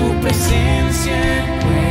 tu presencia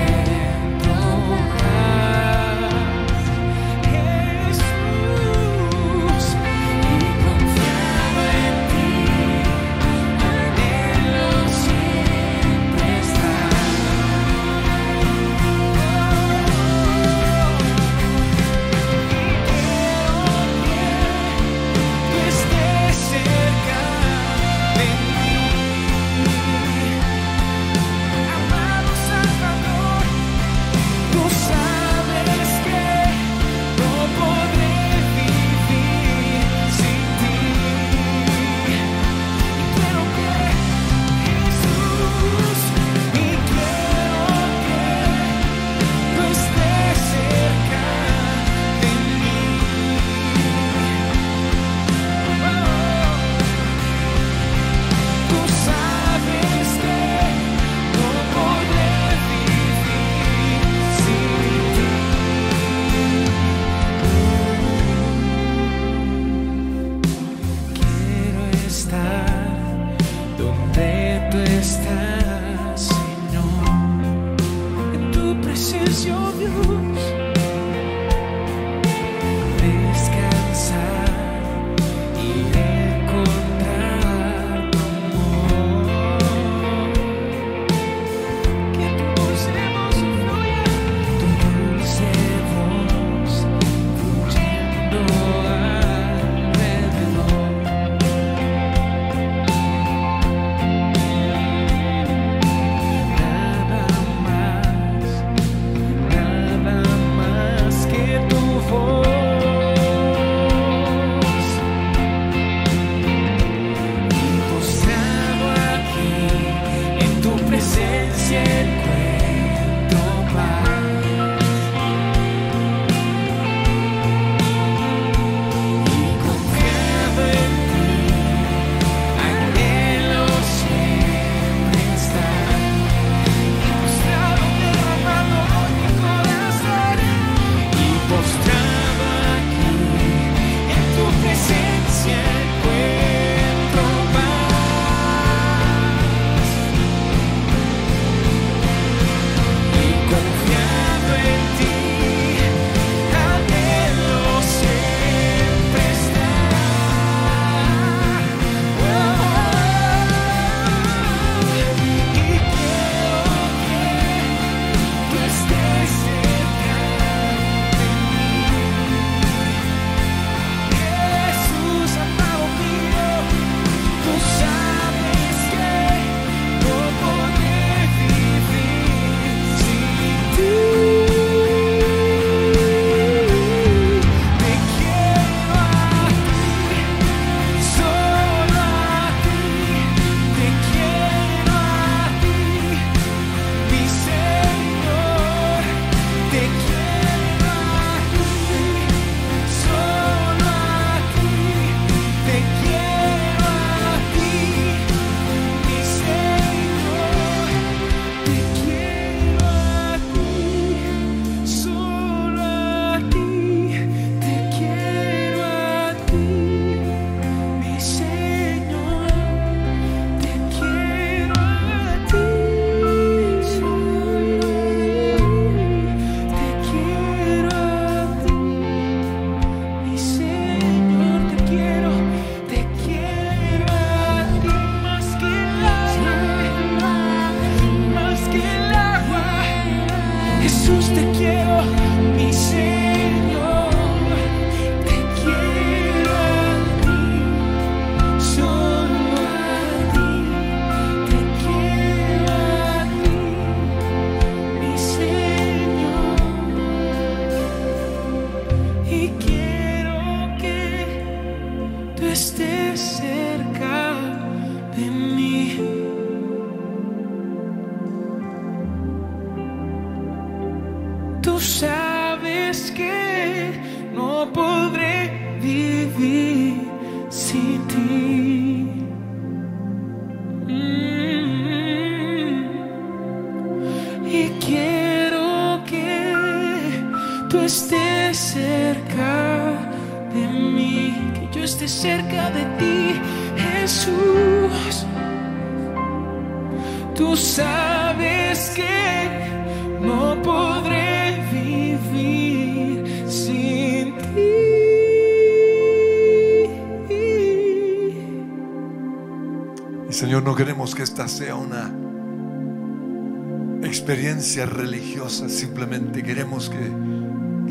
experiencia religiosa, simplemente queremos que,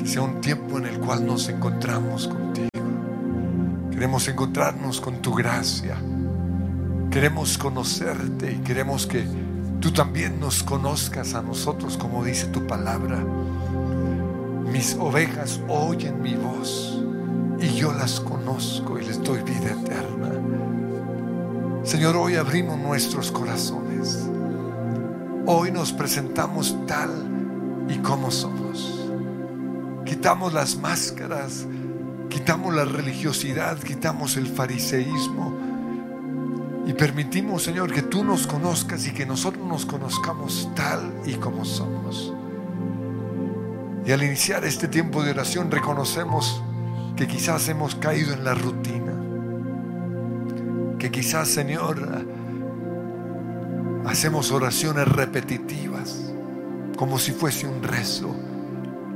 que sea un tiempo en el cual nos encontramos contigo. Queremos encontrarnos con tu gracia. Queremos conocerte y queremos que tú también nos conozcas a nosotros, como dice tu palabra. Mis ovejas oyen mi voz y yo las conozco y les doy vida eterna. Señor, hoy abrimos nuestros corazones. Hoy nos presentamos tal y como somos. Quitamos las máscaras, quitamos la religiosidad, quitamos el fariseísmo y permitimos, Señor, que tú nos conozcas y que nosotros nos conozcamos tal y como somos. Y al iniciar este tiempo de oración reconocemos que quizás hemos caído en la rutina, que quizás, Señor, hacemos oraciones repetitivas, como si fuese un rezo,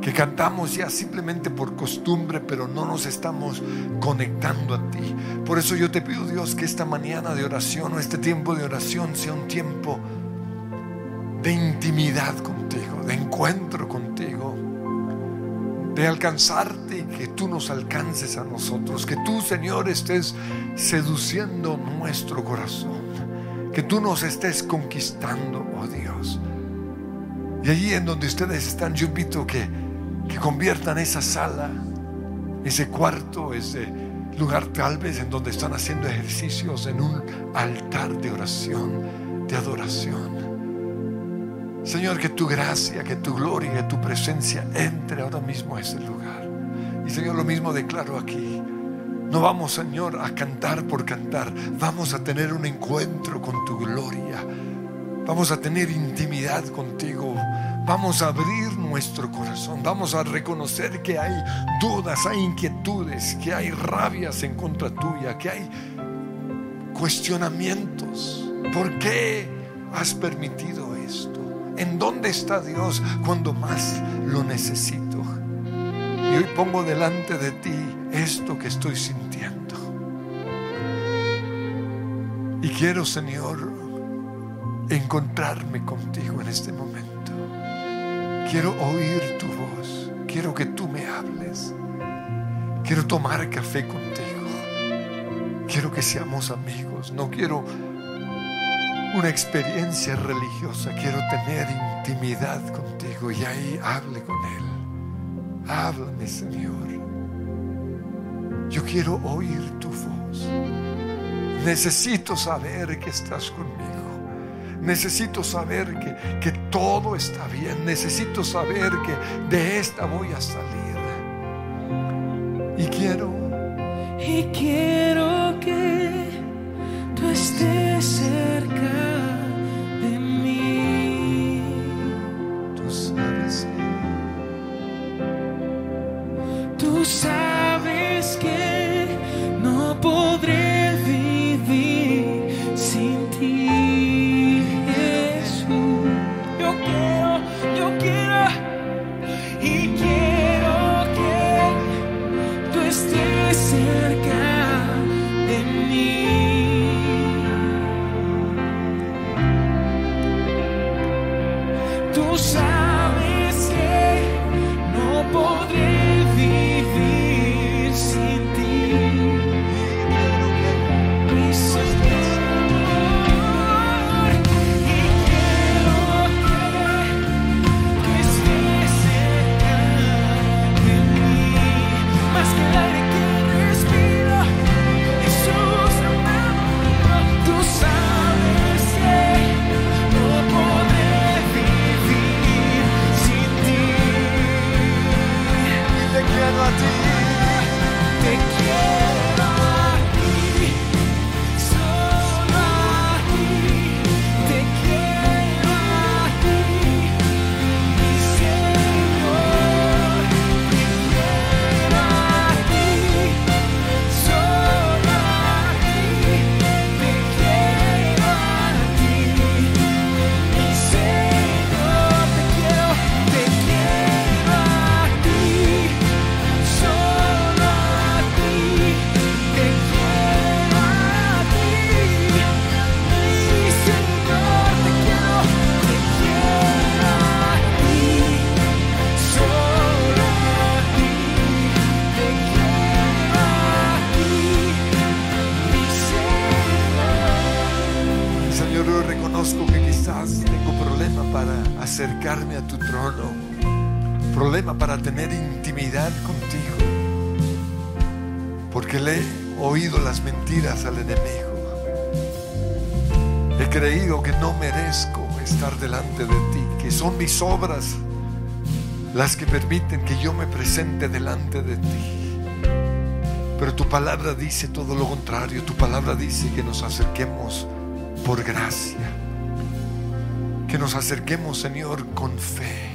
que cantamos ya simplemente por costumbre, pero no nos estamos conectando a ti. Por eso yo te pido, Dios, que esta mañana de oración o este tiempo de oración sea un tiempo de intimidad contigo, de encuentro contigo, de alcanzarte y que tú nos alcances a nosotros, que tú, Señor, estés seduciendo nuestro corazón, que tú nos estés conquistando, oh Dios. Y allí en donde ustedes están, yo invito que, que conviertan esa sala, ese cuarto, ese lugar tal vez en donde están haciendo ejercicios en un altar de oración, de adoración. Señor, que tu gracia, que tu gloria, que tu presencia entre ahora mismo a ese lugar. Y Señor, lo mismo declaro aquí. No vamos, Señor, a cantar por cantar. Vamos a tener un encuentro con tu gloria. Vamos a tener intimidad contigo. Vamos a abrir nuestro corazón. Vamos a reconocer que hay dudas, hay inquietudes, que hay rabias en contra tuya, que hay cuestionamientos. ¿Por qué has permitido esto? ¿En dónde está Dios cuando más lo necesito? Y hoy pongo delante de ti esto que estoy sintiendo. Y quiero, Señor, encontrarme contigo en este momento. Quiero oír tu voz. Quiero que tú me hables. Quiero tomar café contigo. Quiero que seamos amigos. No quiero una experiencia religiosa. Quiero tener intimidad contigo y ahí hable con Él. Háblame, Señor. Yo quiero oír tu voz. Necesito saber que estás conmigo. Necesito saber que, que todo está bien. Necesito saber que de esta voy a salir. Y quiero Y quiero Señor, hoy reconozco que quizás tengo problema para acercarme a tu trono, problema para tener intimidad contigo, porque le he oído las mentiras al enemigo. He creído que no merezco estar delante de ti, que son mis obras las que permiten que yo me presente delante de ti. Pero tu palabra dice todo lo contrario, tu palabra dice que nos acerquemos por gracia. Que nos acerquemos, Señor, con fe.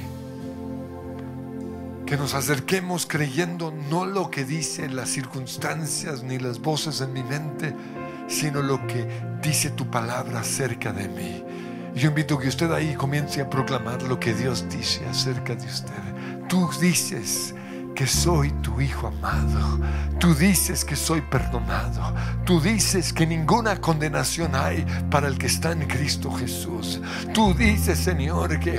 Que nos acerquemos creyendo no lo que dicen las circunstancias ni las voces en mi mente, sino lo que dice tu palabra acerca de mí. Yo invito a que usted ahí comience a proclamar lo que Dios dice acerca de usted. Tú dices que soy tu hijo amado. Tú dices que soy perdonado. Tú dices que ninguna condenación hay para el que está en Cristo Jesús. Tú dices, Señor, que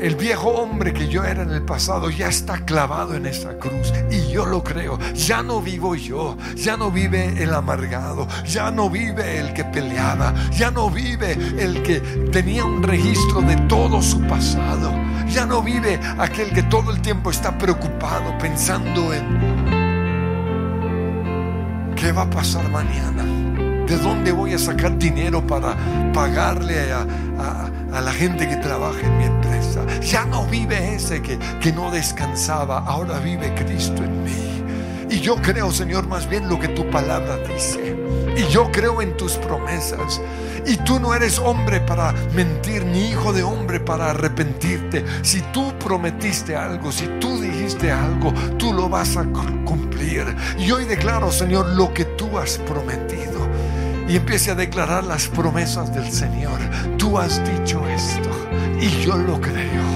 el viejo hombre que yo era en el pasado ya está clavado en esa cruz. Y yo lo creo. Ya no vivo yo. Ya no vive el amargado. Ya no vive el que peleaba. Ya no vive el que tenía un registro de todo su pasado. Ya no vive aquel que todo el tiempo está preocupado pensando en qué va a pasar mañana. ¿De dónde voy a sacar dinero para pagarle a, a- la gente que trabaja en mi empresa? Ya no vive ese que, que no descansaba, ahora vive Cristo en mí. Y yo creo, Señor, más bien lo que tu palabra dice. Y yo creo en tus promesas. Y tú no eres hombre para mentir, ni hijo de hombre para arrepentirte. Si tú prometiste algo, si tú dijiste algo, tú lo vas a cu- cumplir. Y hoy declaro, Señor, lo que tú has prometido y empiece a declarar las promesas del Señor. Tú has dicho esto y yo lo creo.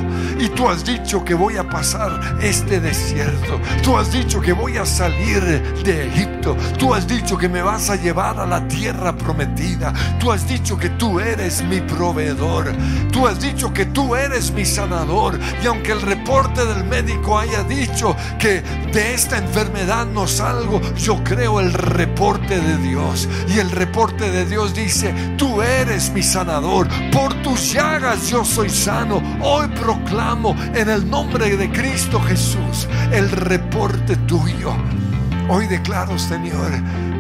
Y tú has dicho que voy a pasar este desierto. Tú has dicho que voy a salir de Egipto. Tú has dicho que me vas a llevar a la tierra prometida. Tú has dicho que tú eres mi proveedor. Tú has dicho que tú eres mi sanador. Y aunque el reporte del médico haya dicho que de esta enfermedad no salgo, yo creo el reporte de Dios. Y el reporte de Dios dice, tú eres mi sanador. Por tus llagas yo soy sano. Hoy proclamo en el nombre de Cristo Jesús el reporte tuyo. Hoy declaro, Señor,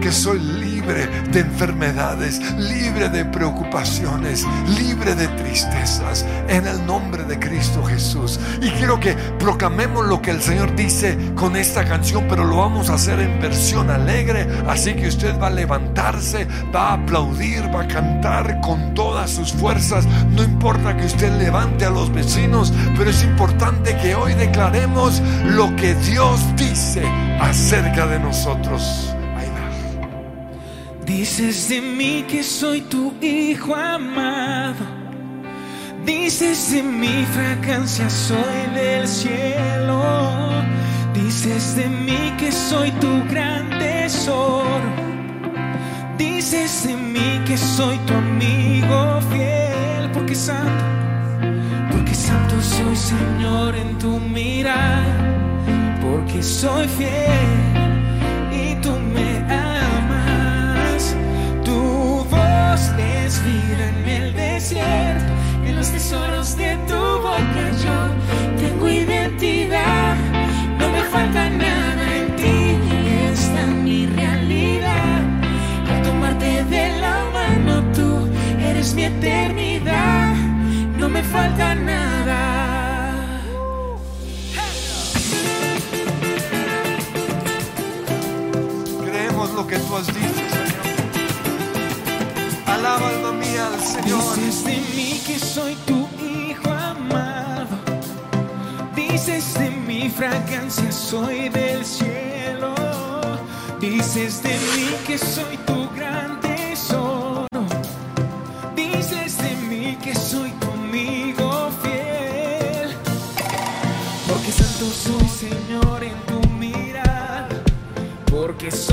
que soy libre de enfermedades, libre de preocupaciones, libre de tristezas, en el nombre de Cristo Jesús. Y quiero que proclamemos lo que el Señor dice con esta canción, pero lo vamos a hacer en versión alegre. Así que usted va a levantarse, va a aplaudir, va a cantar con todas sus fuerzas. No importa que usted levante a los vecinos, pero es importante que hoy declaremos lo que Dios dice acerca de nosotros. Dices de mí que soy tu hijo amado. Dices de mi fragancia soy del cielo. Dices de mí que soy tu gran tesoro. Dices de mí que soy tu amigo fiel. Porque santo, porque santo soy Señor en tu mirada. Porque soy fiel y tú me vida en el desierto, en los tesoros de tu boca yo tengo identidad. No me falta nada en ti, esta es mi realidad. Al tomarte de la mano tú eres mi eternidad. No me falta nada. Creemos lo que tú has dicho, Dices de mí que soy tu hijo amado. Dices de mi fragancia soy del cielo. Dices de mí que soy tu gran tesoro. Dices de mí que soy tu amigo fiel. Porque santo soy Señor en tu mirada. Porque soy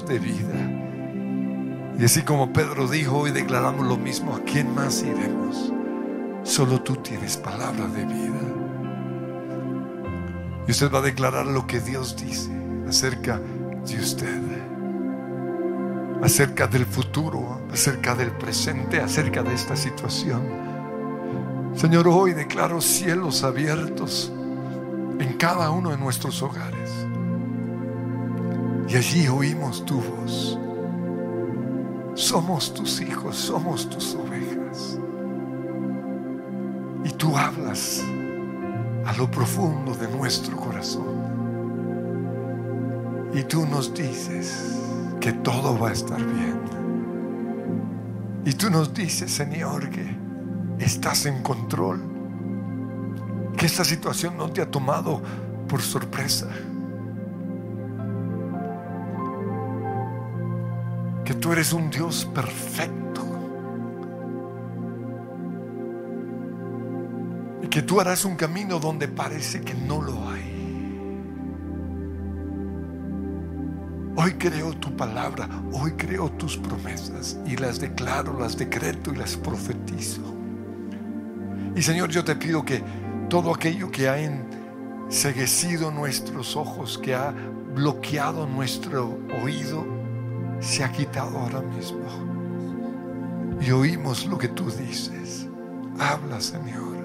de vida. Y así como Pedro dijo, hoy declaramos lo mismo, ¿a quién más iremos? Solo tú tienes palabra de vida. Y usted va a declarar lo que Dios dice acerca de usted, acerca del futuro, acerca del presente, acerca de esta situación. Señor, hoy declaro cielos abiertos en cada uno de nuestros hogares. Y allí oímos tu voz. Somos tus hijos, somos tus ovejas. Y tú hablas a lo profundo de nuestro corazón. Y tú nos dices que todo va a estar bien. Y tú nos dices, Señor, que estás en control. Que esta situación no te ha tomado por sorpresa. Tú eres un Dios perfecto. Y que tú harás un camino donde parece que no lo hay. Hoy creo tu palabra, hoy creo tus promesas y las declaro, las decreto y las profetizo. Y Señor, yo te pido que todo aquello que ha enseguecido nuestros ojos, que ha bloqueado nuestro oído, se ha quitado ahora mismo. Y oímos lo que tú dices. Habla, Señor.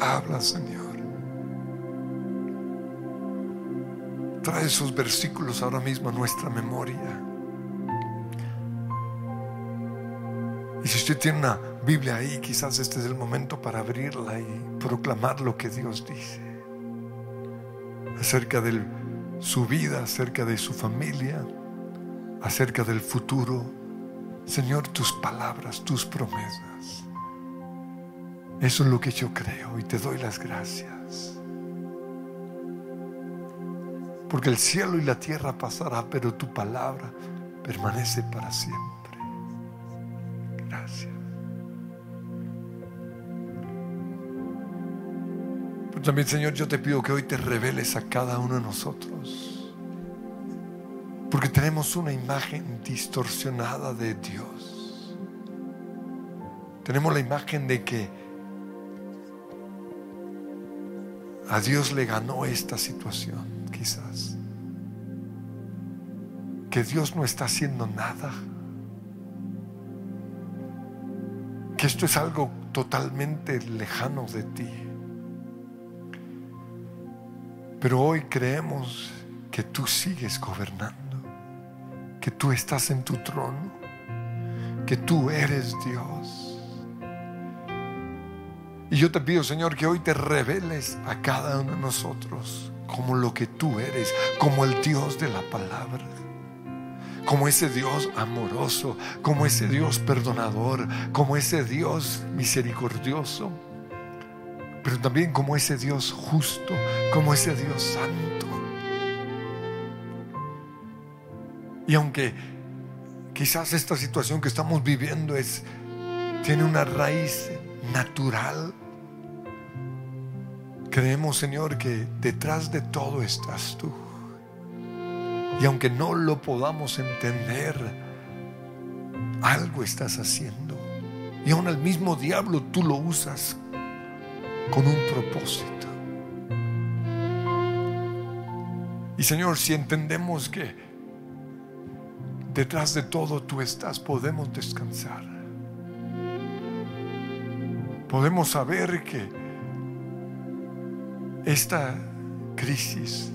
Habla, Señor. Trae esos versículos ahora mismo a nuestra memoria. Y si usted tiene una Biblia ahí, quizás este es el momento para abrirla y proclamar lo que Dios dice acerca de su vida, acerca de su familia, acerca del futuro, Señor, tus palabras, tus promesas. Eso es lo que yo creo y te doy las gracias. Porque el cielo y la tierra pasará, pero tu palabra permanece para siempre. Gracias. Pero también, Señor, yo te pido que hoy te reveles a cada uno de nosotros porque tenemos una imagen distorsionada de Dios. Tenemos la imagen de que a Dios le ganó esta situación, quizás. Que Dios no está haciendo nada. Que esto es algo totalmente lejano de ti. Pero hoy creemos que tú sigues gobernando, que tú estás en tu trono, que tú eres Dios. Y yo te pido, Señor, que hoy te reveles a cada uno de nosotros como lo que tú eres, como el Dios de la palabra, como ese Dios amoroso, como ese Dios perdonador, como ese Dios misericordioso pero también como ese Dios justo, como ese Dios santo. Y aunque quizás esta situación que estamos viviendo es tiene una raíz natural, creemos, Señor, que detrás de todo estás tú. Y aunque no lo podamos entender, algo estás haciendo. Y aún al mismo diablo tú lo usas con un propósito. Y Señor, si entendemos que detrás de todo tú estás, podemos descansar. Podemos saber que esta crisis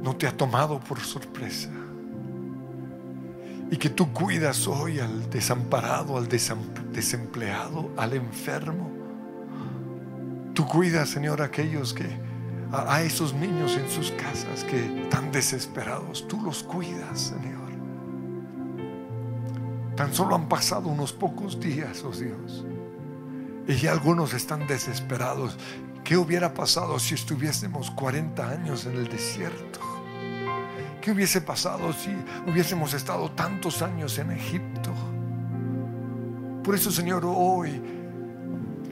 no te ha tomado por sorpresa y que tú cuidas hoy al desamparado, al desempleado, al enfermo, Tú cuidas, Señor, a aquellos que, a, esos niños en sus casas que desesperados. Tú los cuidas, Señor. Tan solo han pasado unos pocos días, oh Dios. Y algunos están desesperados. ¿Qué hubiera pasado si estuviésemos 40 años en el desierto? ¿Qué hubiese pasado si hubiésemos estado tantos años en Egipto? Por eso, Señor, hoy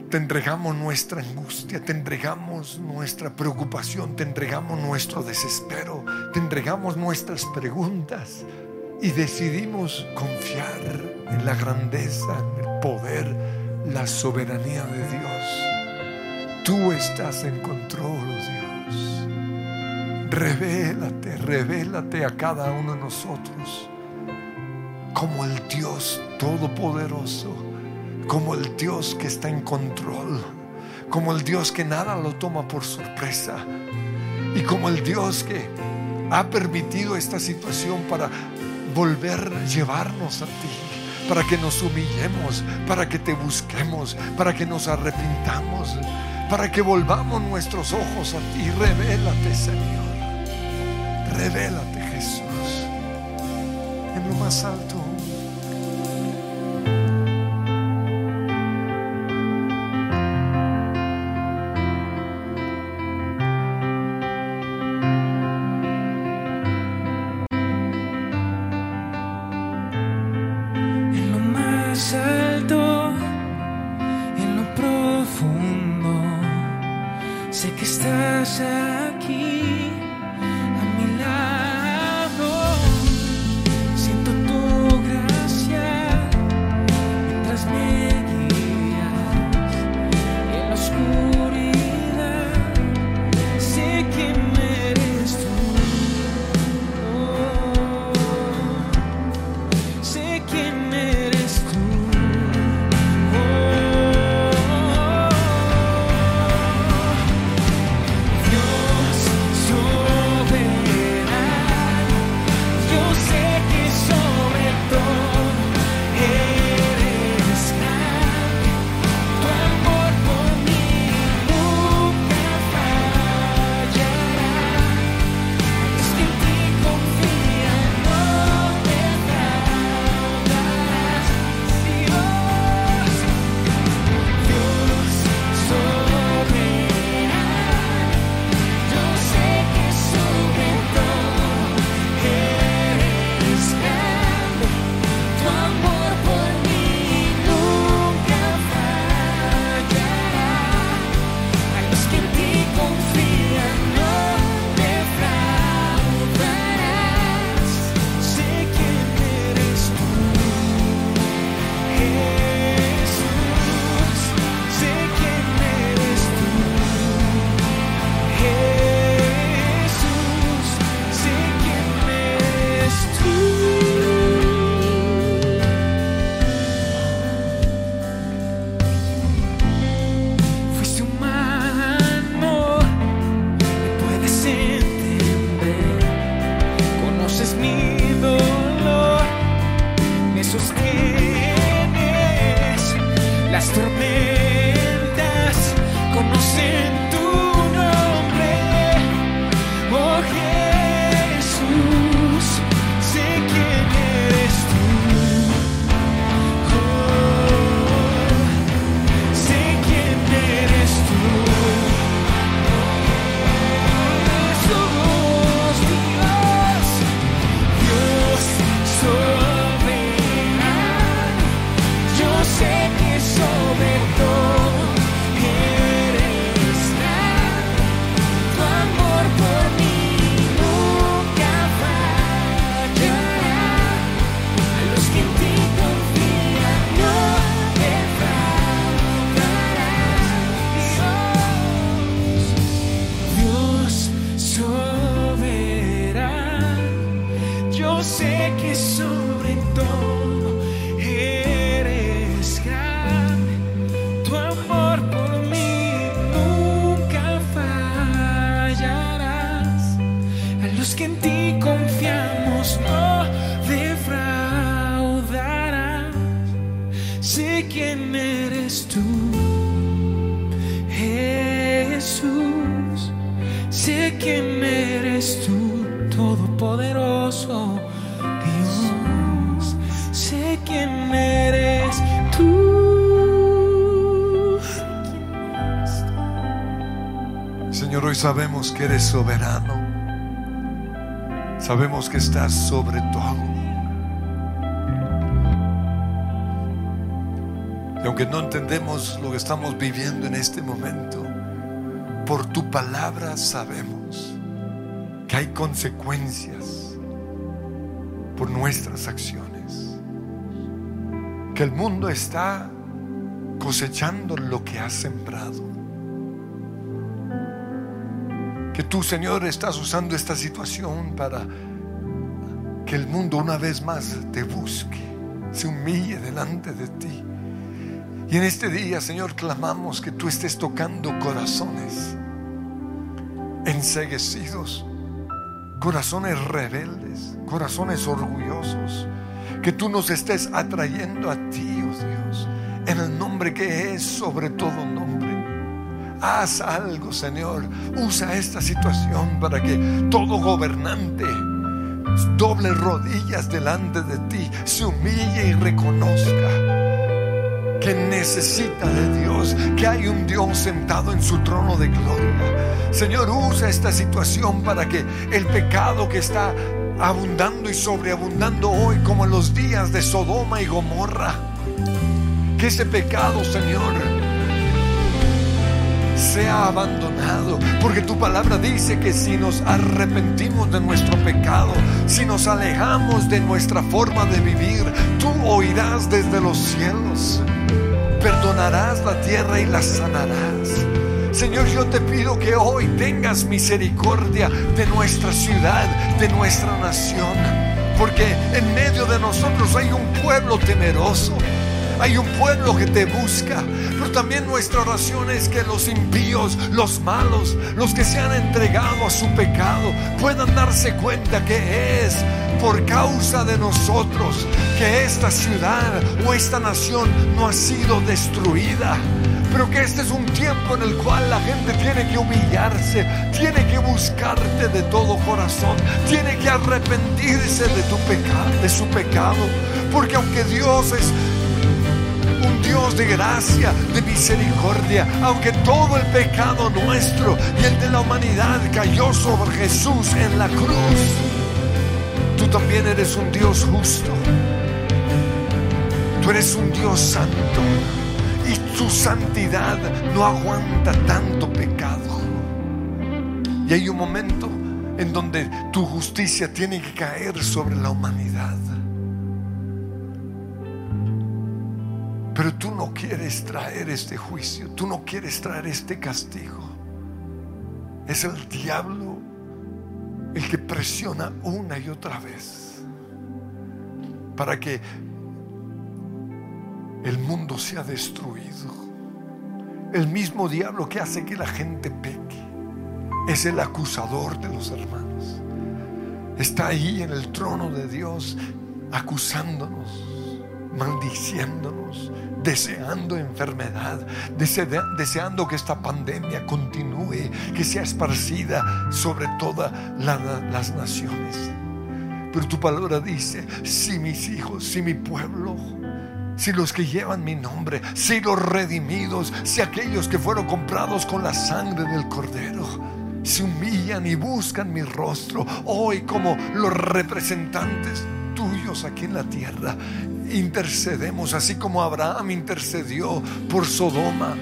te entregamos nuestra angustia, te entregamos nuestra preocupación, te entregamos nuestro desespero, te entregamos nuestras preguntas y decidimos confiar en la grandeza, en el poder, la soberanía de Dios. Tú estás en control, Dios. Revélate, revélate a cada uno de nosotros como el Dios todopoderoso como el Dios que está en control, como el Dios que nada lo toma por sorpresa y como el Dios que ha permitido esta situación para volver a llevarnos a ti, para que nos humillemos, para que te busquemos, para que nos arrepintamos, para que volvamos nuestros ojos a ti. Revélate, Señor. Revélate, Jesús, en lo más alto. Que estás sobre todo. Y aunque no entendemos lo que estamos viviendo en este momento, por tu palabra sabemos que hay consecuencias por nuestras acciones. Que el mundo está cosechando lo que ha sembrado. Que tú, Señor, estás usando esta situación para que el mundo una vez más te busque, se humille delante de ti. Y en este día, Señor, clamamos que tú estés tocando corazones enseguecidos, corazones rebeldes, corazones orgullosos. Que tú nos estés atrayendo a ti, oh Dios, en el nombre que es sobre todo nombre. Haz algo, Señor. Usa esta situación para que todo gobernante doble rodillas delante de ti, se humille y reconozca que necesita de Dios, que hay un Dios sentado en su trono de gloria. Señor, usa esta situación para que el pecado que está abundando y sobreabundando hoy, como en los días de Sodoma y Gomorra, que ese pecado, Señor, sea abandonado. Porque tu palabra dice que si nos arrepentimos de nuestro pecado, si nos alejamos de nuestra forma de vivir, tú oirás desde los cielos. Perdonarás la tierra y la sanarás. Señor, yo te pido que hoy tengas misericordia de nuestra ciudad, de nuestra nación. Porque en medio de nosotros hay un pueblo temeroso. Hay un pueblo que te busca, pero también nuestra oración es que los impíos, los malos, los que se han entregado a su pecado, puedan darse cuenta que es por causa de nosotros que esta ciudad o esta nación no ha sido destruida. Pero que este es un tiempo en el cual la gente tiene que humillarse, tiene que buscarte de todo corazón, tiene que arrepentirse de tu pecado, de su pecado, porque aunque Dios es Dios de gracia, de misericordia, aunque todo el pecado nuestro y el de la humanidad cayó sobre Jesús en la cruz, tú también eres un Dios justo. Tú eres un Dios santo y tu santidad no aguanta tanto pecado. Y hay un momento en donde tu justicia tiene que caer sobre la humanidad. Tú no quieres traer este juicio, tú no quieres traer este castigo. Es el diablo el que presiona una y otra vez para que el mundo sea destruido. El mismo diablo que hace que la gente peque es el acusador de los hermanos. Está ahí en el trono de Dios acusándonos maldiciéndonos, deseando enfermedad, deseando que esta pandemia continúe, que sea esparcida sobre todas las naciones. Pero tu palabra dice, si mis hijos, si mi pueblo, si los que llevan mi nombre, si los redimidos, si aquellos que fueron comprados con la sangre del cordero, se humillan y buscan mi rostro, hoy como los representantes tuyos aquí en la tierra, intercedemos, así como Abraham intercedió por Sodoma.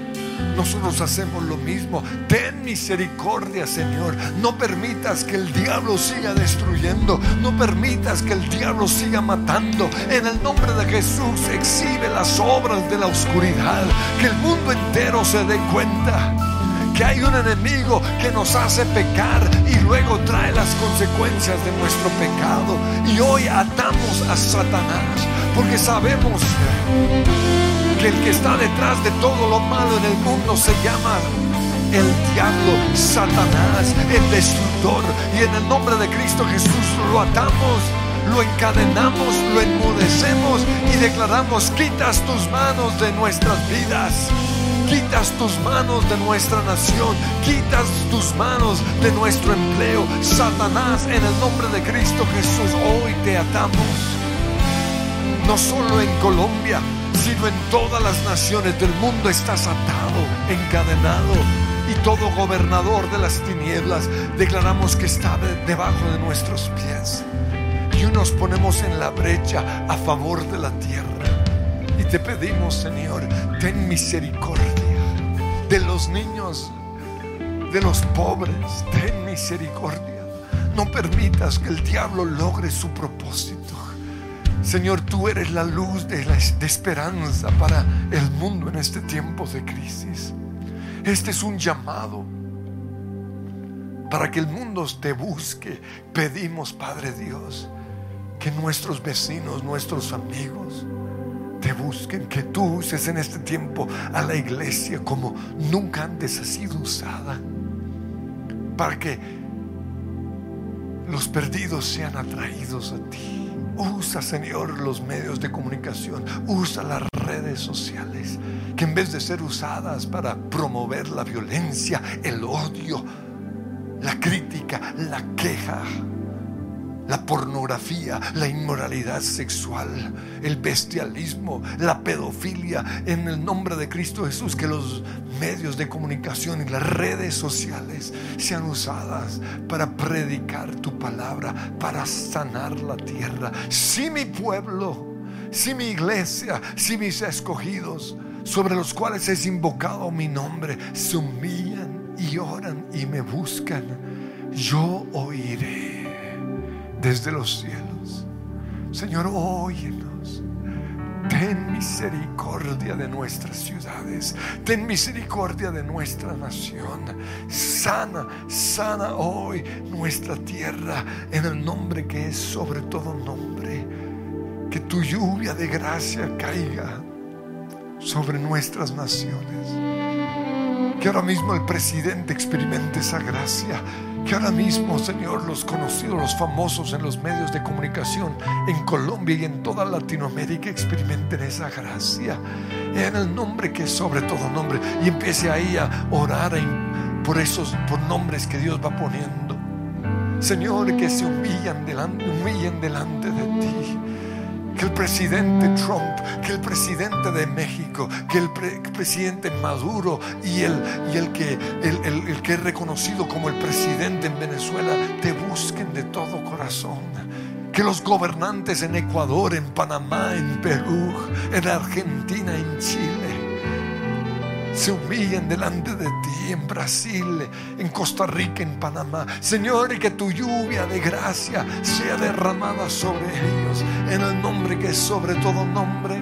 Nosotros hacemos lo mismo. Ten misericordia, Señor. No permitas que el diablo siga destruyendo. No permitas que el diablo siga matando. En el nombre de Jesús exhibe las obras de la oscuridad. Que el mundo entero se dé cuenta que hay un enemigo que nos hace pecar y luego trae las consecuencias de nuestro pecado. Y hoy atamos a Satanás porque sabemos que el que está detrás de todo lo malo en el mundo se llama el diablo, Satanás, el destructor. Y en el nombre de Cristo Jesús lo atamos lo encadenamos, lo enmudecemos y declaramos, quitas tus manos de nuestras vidas. Quitas tus manos de nuestra nación, quitas tus manos de nuestro empleo. Satanás, en el nombre de Cristo Jesús, hoy te atamos. No solo en Colombia, sino en todas las naciones del mundo estás atado, encadenado. Y todo gobernador de las tinieblas declaramos que está debajo de nuestros pies. Y nos ponemos en la brecha a favor de la tierra te pedimos, Señor, ten misericordia de los niños, de los pobres, ten misericordia. No permitas que el diablo logre su propósito. Señor, tú eres la luz de, esperanza para el mundo en este tiempo de crisis. Este es un llamado para que el mundo te busque. Pedimos, Padre Dios, que nuestros vecinos, nuestros amigos, te busquen, que tú uses en este tiempo a la iglesia como nunca antes ha sido usada, para que los perdidos sean atraídos a ti. Usa, Señor, los medios de comunicación, usa las redes sociales, que en vez de ser usadas para promover la violencia, el odio, la crítica, la queja, la pornografía, la inmoralidad sexual, el bestialismo, la pedofilia, en el nombre de Cristo Jesús, que los medios de comunicación y las redes sociales sean usadas para predicar tu palabra, para sanar la tierra. Si mi pueblo, si mi iglesia, si mis escogidos, sobre los cuales es invocado mi nombre, se humillan y oran y me buscan, yo oiré desde los cielos. Señor, óyenos. Ten misericordia de nuestras ciudades. Ten misericordia de nuestra nación. Sana, sana hoy nuestra tierra en el nombre que es sobre todo nombre. Que tu lluvia de gracia caiga sobre nuestras naciones. Que ahora mismo el presidente experimente esa gracia que ahora mismo, Señor, los conocidos, los famosos en los medios de comunicación en Colombia y en toda Latinoamérica experimenten esa gracia en el nombre que es sobre todo nombre y empiece ahí a orar por esos por nombres que Dios va poniendo. Señor, que se humillan delante, humillen delante de ti que el presidente Trump, que el presidente de México, que el, presidente Maduro y, el, y el, que, el, el que es reconocido como el presidente en Venezuela te busquen de todo corazón. Que los gobernantes en Ecuador, en Panamá, en Perú, en Argentina, en Chile, se humillen delante de ti en Brasil, en Costa Rica, en Panamá. Señor, y que tu lluvia de gracia sea derramada sobre ellos en el nombre que es sobre todo nombre.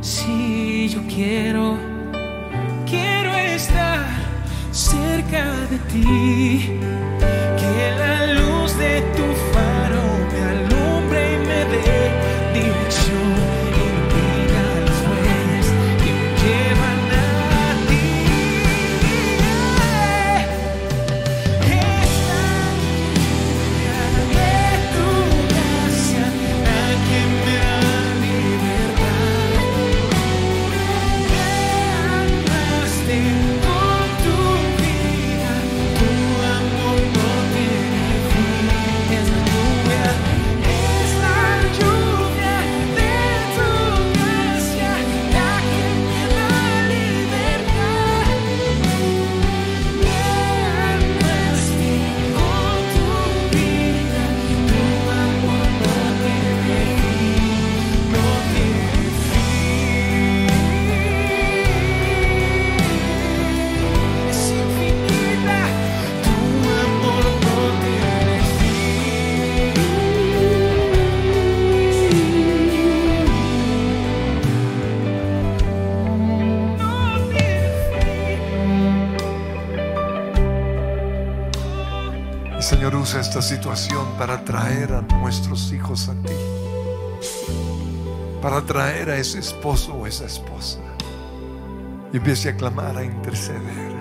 Si yo quiero, quiero estar cerca de ti, situación para traer a nuestros hijos a ti. Para traer a ese esposo o esa esposa. Y empiece a clamar, a interceder.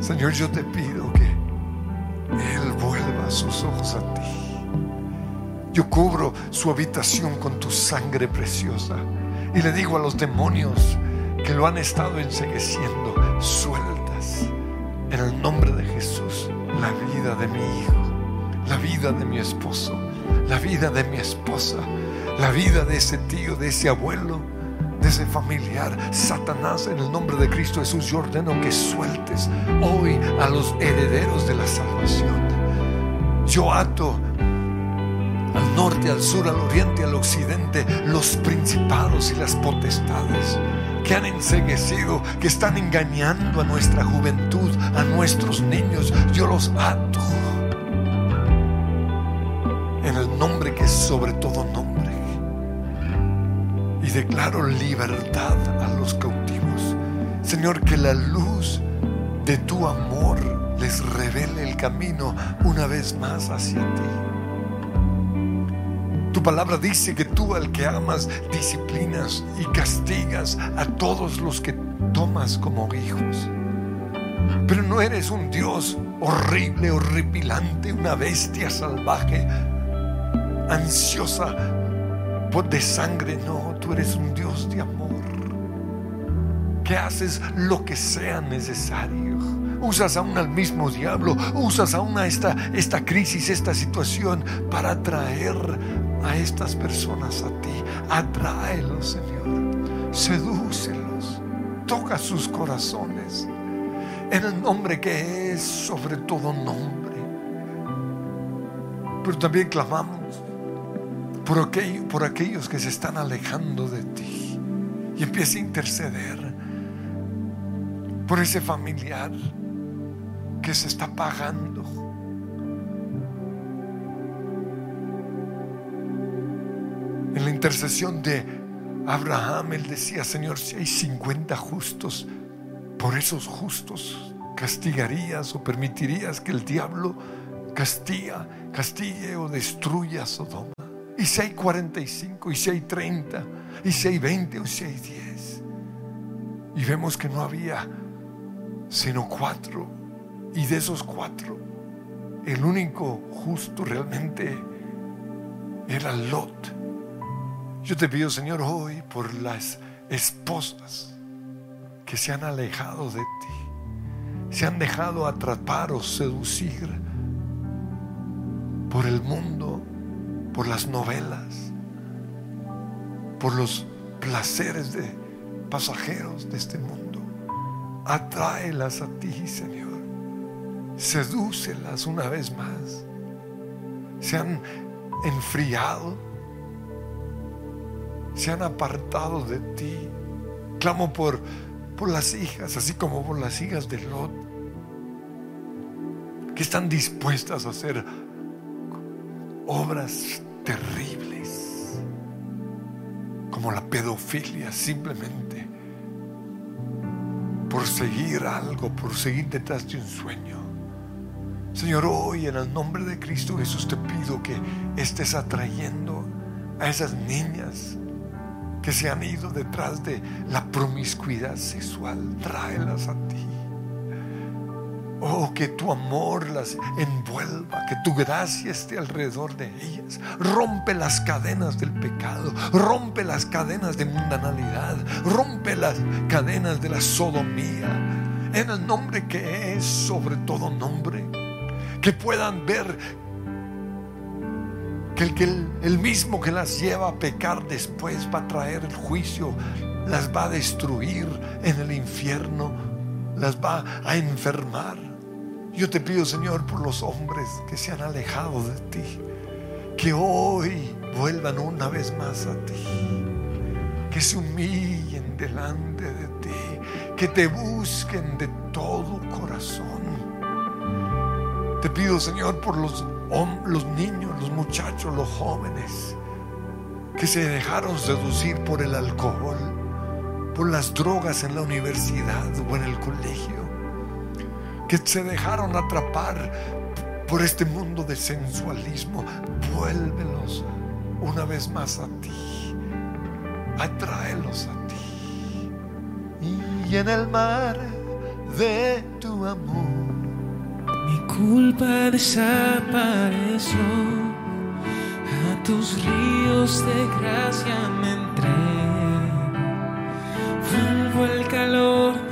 Señor, yo te pido que Él vuelva sus ojos a ti. Yo cubro su habitación con tu sangre preciosa. Y le digo a los demonios que lo han estado ensegueciendo, sueltas en el nombre de vida de mi hijo, la vida de mi esposo, la vida de mi esposa, la vida de ese tío, de ese abuelo, de ese familiar. Satanás, en el nombre de Cristo Jesús, yo ordeno que sueltes hoy a los herederos de la salvación. Yo ato al norte, al sur, al oriente, al occidente, los principados y las potestades que han enseguecido, que están engañando a nuestra juventud, a nuestros niños. Yo los ato en el nombre que es sobre todo nombre. Y declaro libertad a los cautivos. Señor, que la luz de tu amor les revele el camino una vez más hacia ti. Palabra dice que tú al que amas disciplinas y castigas a todos los que tomas como hijos. Pero no eres un Dios horrible, horripilante, una bestia salvaje, ansiosa de sangre. No, tú eres un Dios de amor. Que haces lo que sea necesario. Usas aún al mismo diablo, usas aún a esta, esta crisis, esta situación para atraer a estas personas a ti. Atráelos, Señor. Sedúcelos. Toca sus corazones. En el nombre que es sobre todo nombre. Pero también clamamos por, por aquellos que se están alejando de ti. Y empieza a interceder por ese familiar que se está pagando. Intercesión de Abraham, él decía, Señor, si hay 50 justos, por esos justos castigarías o permitirías que el diablo castiga, castigue o destruya Sodoma. Y si hay 45, y si hay 30, y si hay 20, o si hay 10. Y vemos que no había sino cuatro. Y de esos cuatro, el único justo realmente era Lot. Yo te pido, Señor, hoy por las esposas que se han alejado de ti. se han dejado atrapar o seducir por el mundo, por las novelas, por los placeres de pasajeros de este mundo. Atráelas a ti, Señor. Sedúcelas una vez más. Se han enfriado, se han apartado de ti. Clamo por, por las hijas, así como por las hijas de Lot, que están dispuestas a hacer obras terribles, como la pedofilia, simplemente por seguir algo, por seguir detrás de un sueño. Señor, hoy en el nombre de Cristo Jesús te pido que estés atrayendo a esas niñas que se han ido detrás de la promiscuidad sexual. Tráelas a ti. Oh, que tu amor las envuelva, que tu gracia esté alrededor de ellas. Rompe las cadenas del pecado, rompe las cadenas de mundanalidad, rompe las cadenas de la sodomía. En el nombre que es sobre todo nombre que puedan ver que el, que el, mismo que las lleva a pecar después va a traer el juicio, las va a destruir en el infierno, las va a enfermar. Yo te pido, Señor, por los hombres que se han alejado de ti, que hoy vuelvan una vez más a ti, que se humillen delante de ti, que te busquen de todo corazón te pido, Señor, por los, los niños, los muchachos, los jóvenes que se dejaron seducir por el alcohol, por las drogas en la universidad o en el colegio, que se dejaron atrapar por este mundo de sensualismo. Vuélvelos una vez más a ti, atráelos a ti. Y en el mar de tu amor culpa desapareció, a tus ríos de gracia me entré. Vuelvo el calor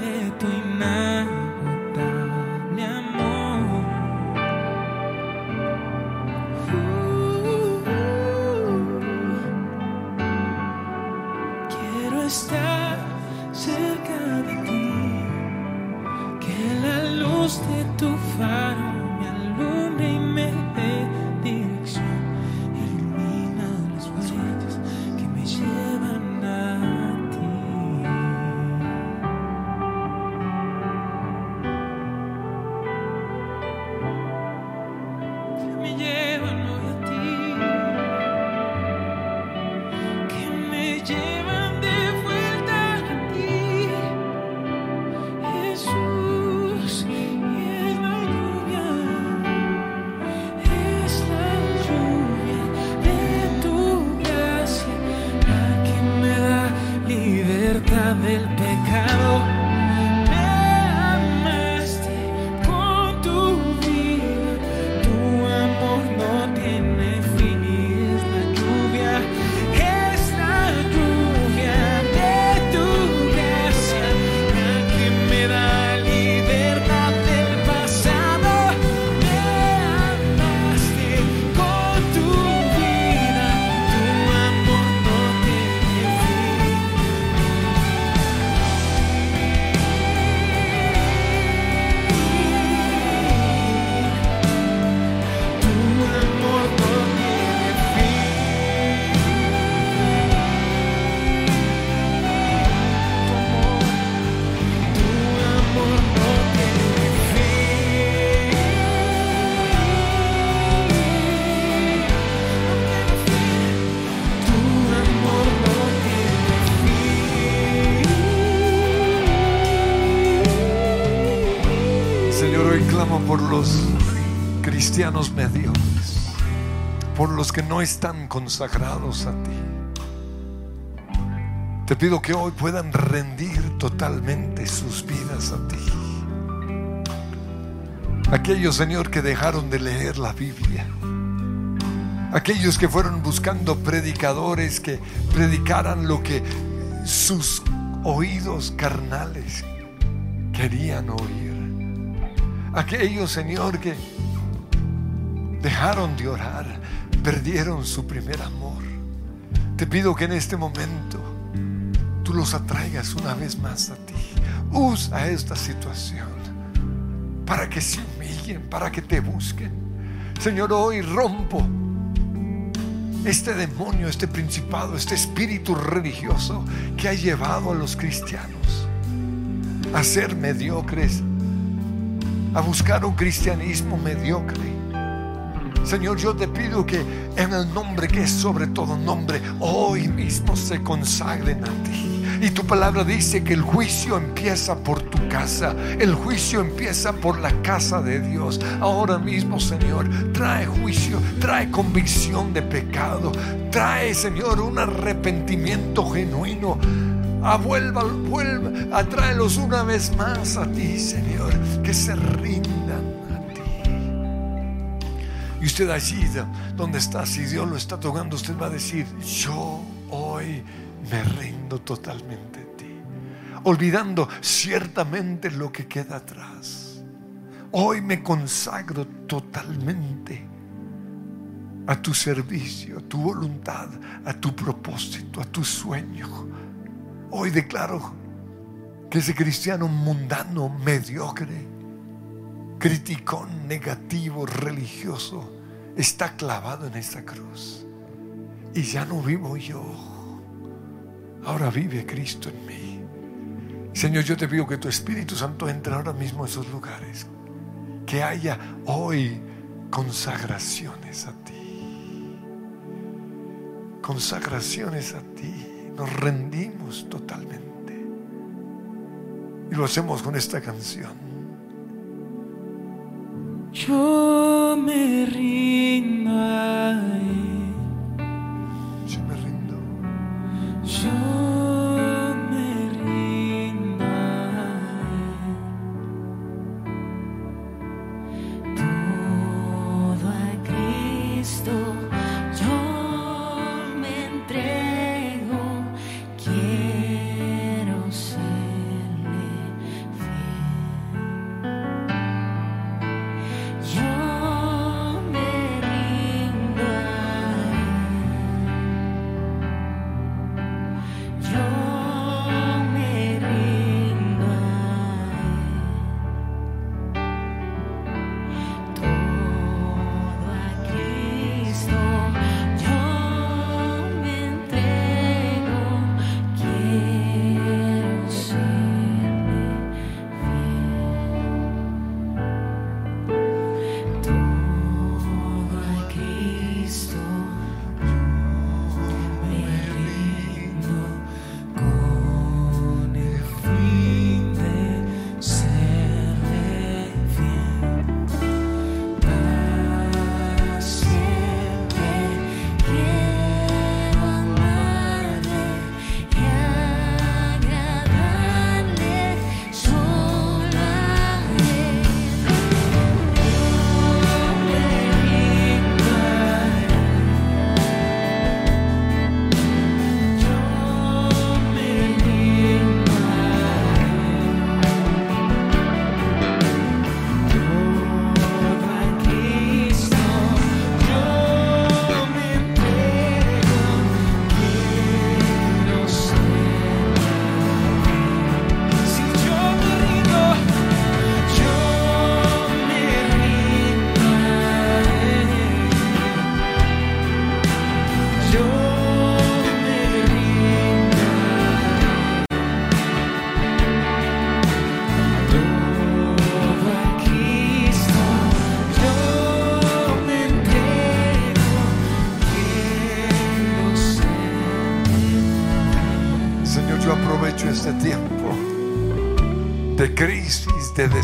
que no están consagrados a ti. Te pido que hoy puedan rendir totalmente sus vidas a ti. Aquellos, Señor, que dejaron de leer la Biblia. Aquellos que fueron buscando predicadores que predicaran lo que sus oídos carnales querían oír. Aquellos, Señor, que dejaron de orar, perdieron su primer amor. Te pido que en este momento tú los atraigas una vez más a ti. Usa esta situación para que se humillen, para que te busquen. Señor, hoy rompo este demonio, este principado, este espíritu religioso que ha llevado a los cristianos a ser mediocres, a buscar un cristianismo mediocre. Señor, yo te pido que en el nombre que es sobre todo nombre, hoy mismo se consagren a ti. Y tu palabra dice que el juicio empieza por tu casa. El juicio empieza por la casa de Dios. Ahora mismo, Señor, trae juicio, trae convicción de pecado. Trae, Señor, un arrepentimiento genuino. Avuelva, vuelva, atráelos una vez más a ti, Señor, que se rindan a ti. Y usted allí donde está, si Dios lo está tocando, usted va a decir, yo hoy me rindo totalmente a ti, olvidando ciertamente lo que queda atrás. Hoy me consagro totalmente a tu servicio, a tu voluntad, a tu propósito, a tu sueño. Hoy declaro que ese cristiano mundano, mediocre, criticón, negativo, religioso, está clavado en esta cruz. Y ya no vivo yo Ahora vive Cristo en mí. Señor, yo te pido que tu Espíritu Santo entre ahora mismo en esos lugares. Que haya hoy consagraciones a ti. Consagraciones a ti. Nos rendimos totalmente. Y lo hacemos con esta canción. Yo me rindo. de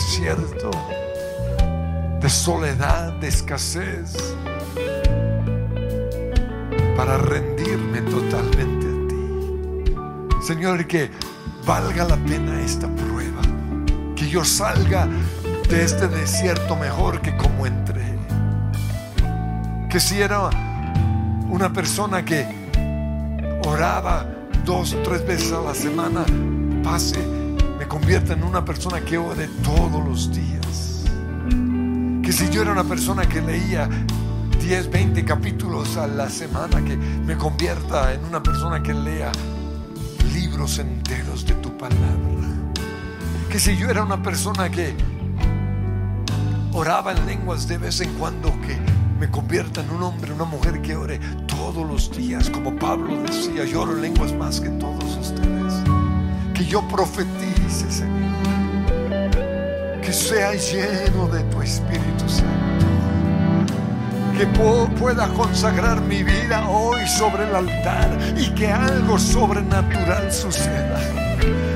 desierto, de soledad, de escasez, para rendirme totalmente a ti. Señor, que valga la pena esta prueba, que yo salga de este desierto mejor que como entré. Que si era una persona que oraba dos o tres veces a la semana, pase convierta en una persona que ore todos los días. si yo era una persona que leía 10, 20 capítulos a la semana, que me convierta en una persona que lea libros enteros de tu palabra. Que si yo era una persona que oraba en lenguas de vez en cuando, que me convierta en un hombre, una mujer que ore todos los días, como Pablo decía, yo oro en lenguas más que todos ustedes. Que yo profetice, Señor. Que sea lleno de tu Espíritu Santo. Que pueda consagrar mi vida hoy sobre el altar y que algo sobrenatural suceda.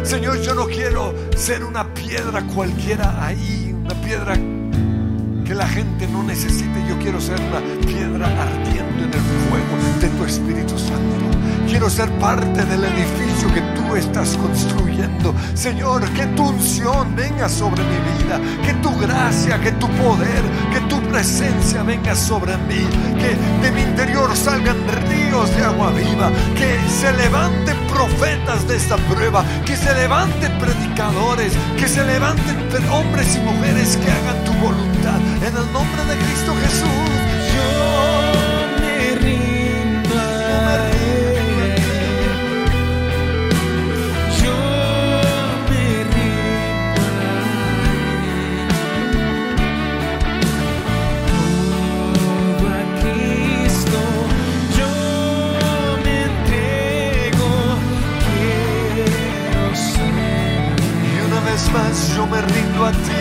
Señor, yo no quiero ser una piedra cualquiera ahí, una piedra que la gente no necesite. Yo quiero ser una piedra ardiendo en el fuego de tu Espíritu Santo. Quiero ser parte del edificio que estás construyendo. Señor, que tu unción venga sobre mi vida, que tu gracia, que tu poder, que tu presencia venga sobre mí, que de mi interior salgan ríos de agua viva, que se levanten profetas de esta prueba, que se levanten predicadores, que se levanten hombres y mujeres que hagan tu voluntad. En el nombre de Cristo Jesús, me rindo a ti.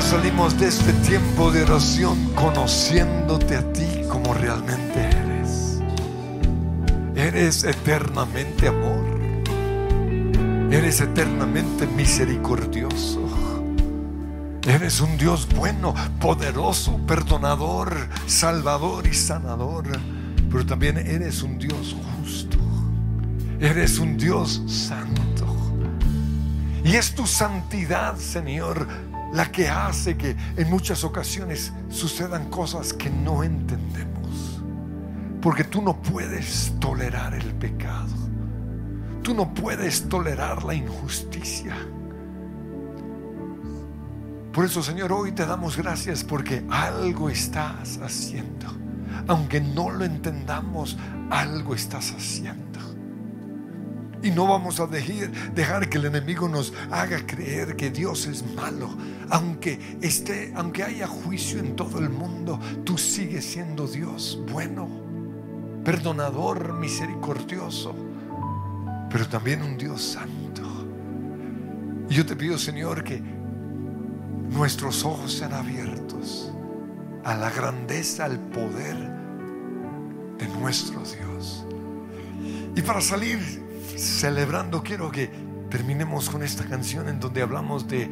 Salimos de este tiempo de oración conociéndote a ti como realmente eres. Eres eternamente amor. Eres eternamente misericordioso. Eres un Dios bueno, poderoso, perdonador, salvador y sanador. Pero también eres un Dios justo. Eres un Dios santo. Y es tu santidad, Señor, la que hace que en muchas ocasiones sucedan cosas que no entendemos. Porque tú no puedes tolerar el pecado. Tú no puedes tolerar la injusticia. Por eso, Señor, hoy te damos gracias porque algo estás haciendo. Aunque no lo entendamos, algo estás haciendo. Y no vamos a dejar, que el enemigo nos haga creer que Dios es malo. Aunque esté, aunque haya juicio en todo el mundo, tú sigues siendo Dios bueno, perdonador, misericordioso, pero también un Dios santo. Y yo te pido, Señor, que nuestros ojos sean abiertos a la grandeza, al poder de nuestro Dios. Y para salir celebrando, quiero que terminemos con esta canción en donde hablamos de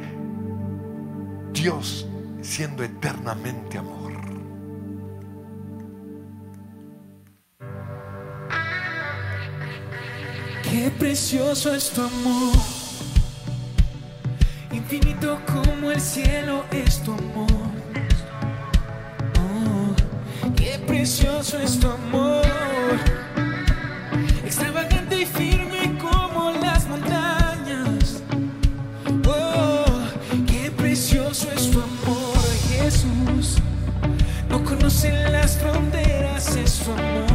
Dios siendo eternamente amor. Qué precioso es tu amor, infinito como el cielo es tu amor. Oh, qué precioso es tu amor. en las fronteras es su amor.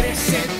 merecer.